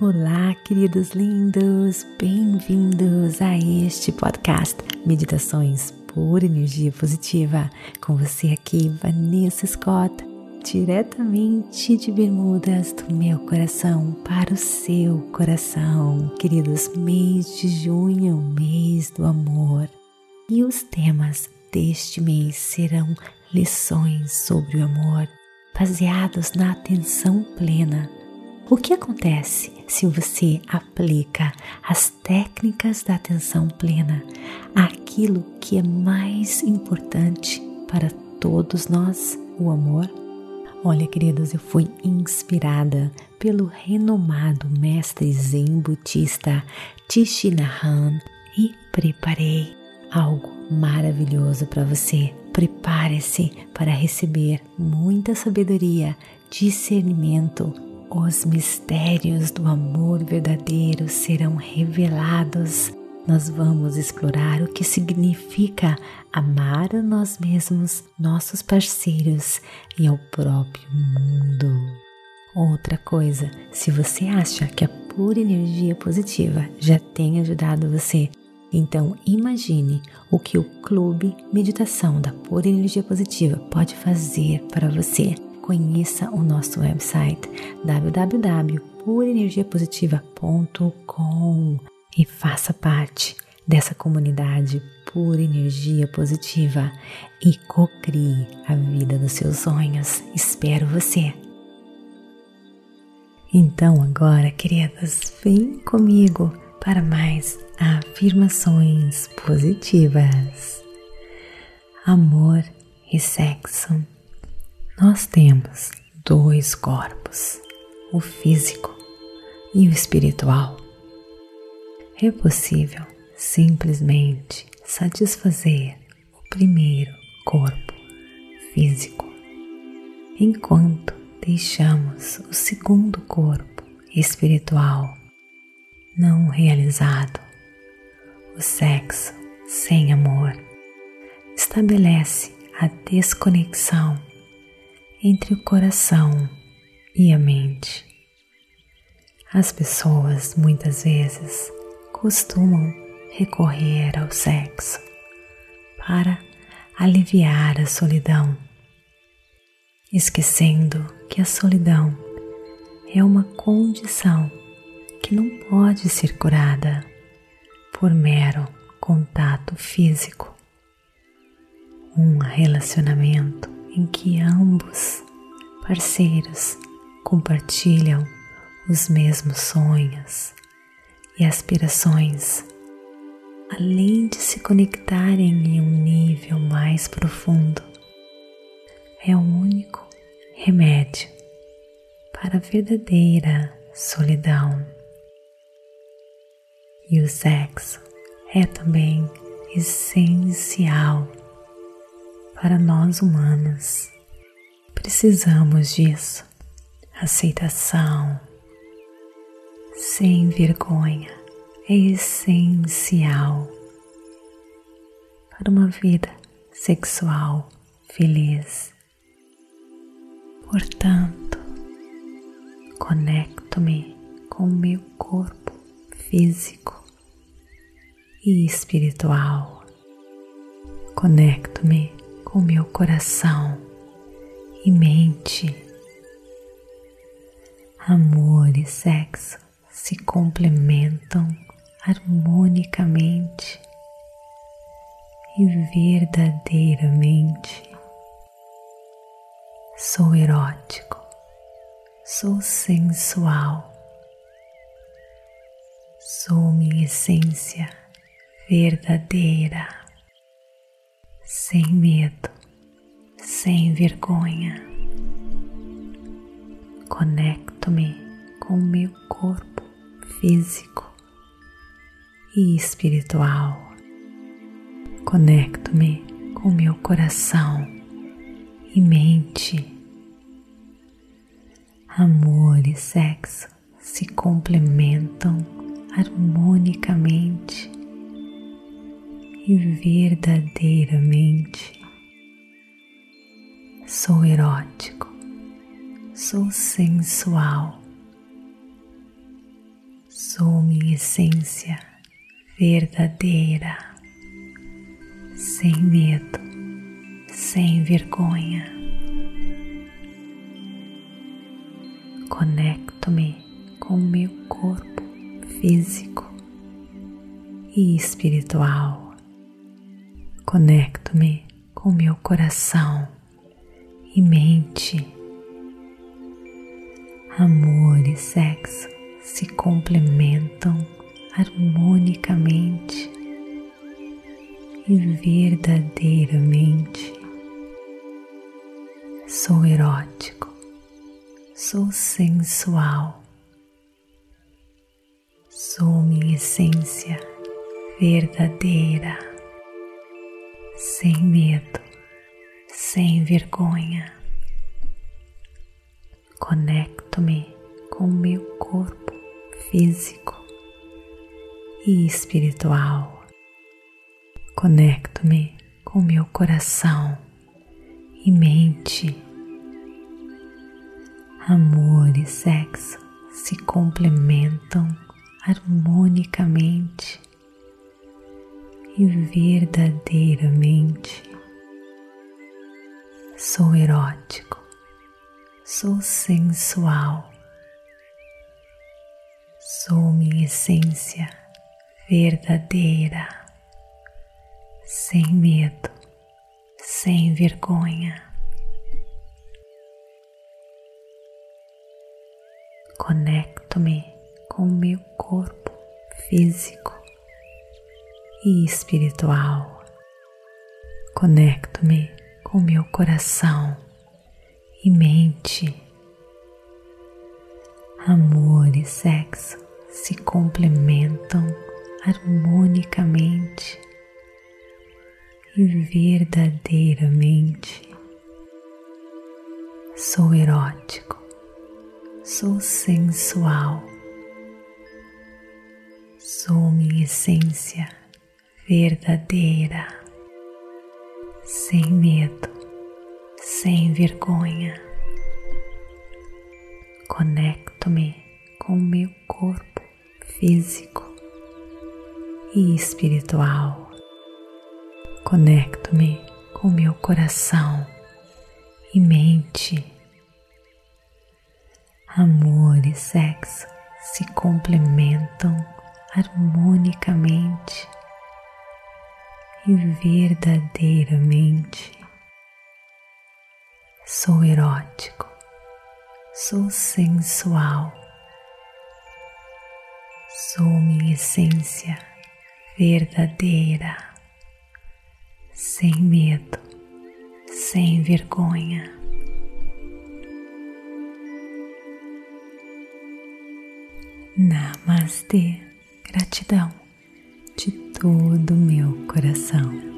Olá, queridos lindos, bem-vindos a este podcast Meditações por Energia Positiva. Com você aqui, Vanessa Scott, diretamente de Bermudas, do meu coração para o seu coração. Queridos, mês de junho, mês do amor. E os temas deste mês serão lições sobre o amor, baseados na atenção plena o que acontece se você aplica as técnicas da atenção plena àquilo que é mais importante para todos nós, o amor? Olha, queridos, eu fui inspirada pelo renomado mestre zen budista Tishinahan e preparei algo maravilhoso para você. Prepare-se para receber muita sabedoria, discernimento os mistérios do amor verdadeiro serão revelados. Nós vamos explorar o que significa amar a nós mesmos, nossos parceiros e ao próprio mundo. Outra coisa, se você acha que a pura energia positiva já tem ajudado você, então imagine o que o Clube Meditação da Pura Energia Positiva pode fazer para você conheça o nosso website www.purenergiapositiva.com e faça parte dessa comunidade pura energia positiva e cocrie a vida dos seus sonhos. Espero você. Então agora, queridas, vem comigo para mais afirmações positivas. Amor e sexo nós temos dois corpos, o físico e o espiritual. É possível simplesmente satisfazer o primeiro corpo físico, enquanto deixamos o segundo corpo espiritual não realizado. O sexo sem amor estabelece a desconexão entre o coração e a mente. As pessoas muitas vezes costumam recorrer ao sexo para aliviar a solidão, esquecendo que a solidão é uma condição que não pode ser curada por mero contato físico. Um relacionamento em que ambos parceiros compartilham os mesmos sonhos e aspirações, além de se conectarem em um nível mais profundo. É o único remédio para a verdadeira solidão. E o sexo é também essencial para nós humanos. Precisamos disso. Aceitação, sem vergonha, é essencial para uma vida sexual feliz. Portanto, conecto-me com o meu corpo físico e espiritual. Conecto-me com meu coração e mente. Amor e sexo se complementam harmonicamente e verdadeiramente. Sou erótico, sou sensual, sou minha essência verdadeira sem medo, sem vergonha. Conecto-me com o meu corpo físico e espiritual. Conecto-me com meu coração e mente. Amor e sexo se complementam harmonicamente e verdadeiramente sou erótico, sou sensual, Sou minha essência verdadeira, sem medo, sem vergonha. Conecto-me com meu corpo físico e espiritual. Conecto-me com meu coração e mente. Amor e sexo se complementam harmonicamente e verdadeiramente. Sou erótico, sou sensual, sou minha essência verdadeira, sem medo, sem vergonha. Conecto-me com o meu corpo físico e espiritual. Conecto-me com meu coração e mente. Amor e sexo se complementam harmonicamente e verdadeiramente. Sou erótico, sou sensual, sou minha essência verdadeira, sem medo, sem vergonha. Conecto-me com o meu corpo físico e espiritual. Conecto-me com meu coração e mente. Amor e sexo se complementam harmonicamente e verdadeiramente. Sou erótico, sou sensual, sou minha essência verdadeira, sem medo, sem vergonha. Conecto-me com o meu corpo físico e espiritual. Conecto-me com meu coração e mente. Amor e sexo se complementam harmonicamente e verdadeiramente. Sou erótico, sou sensual, sou minha essência verdadeira, sem medo, sem vergonha. Namastê, gratidão de todo o meu coração.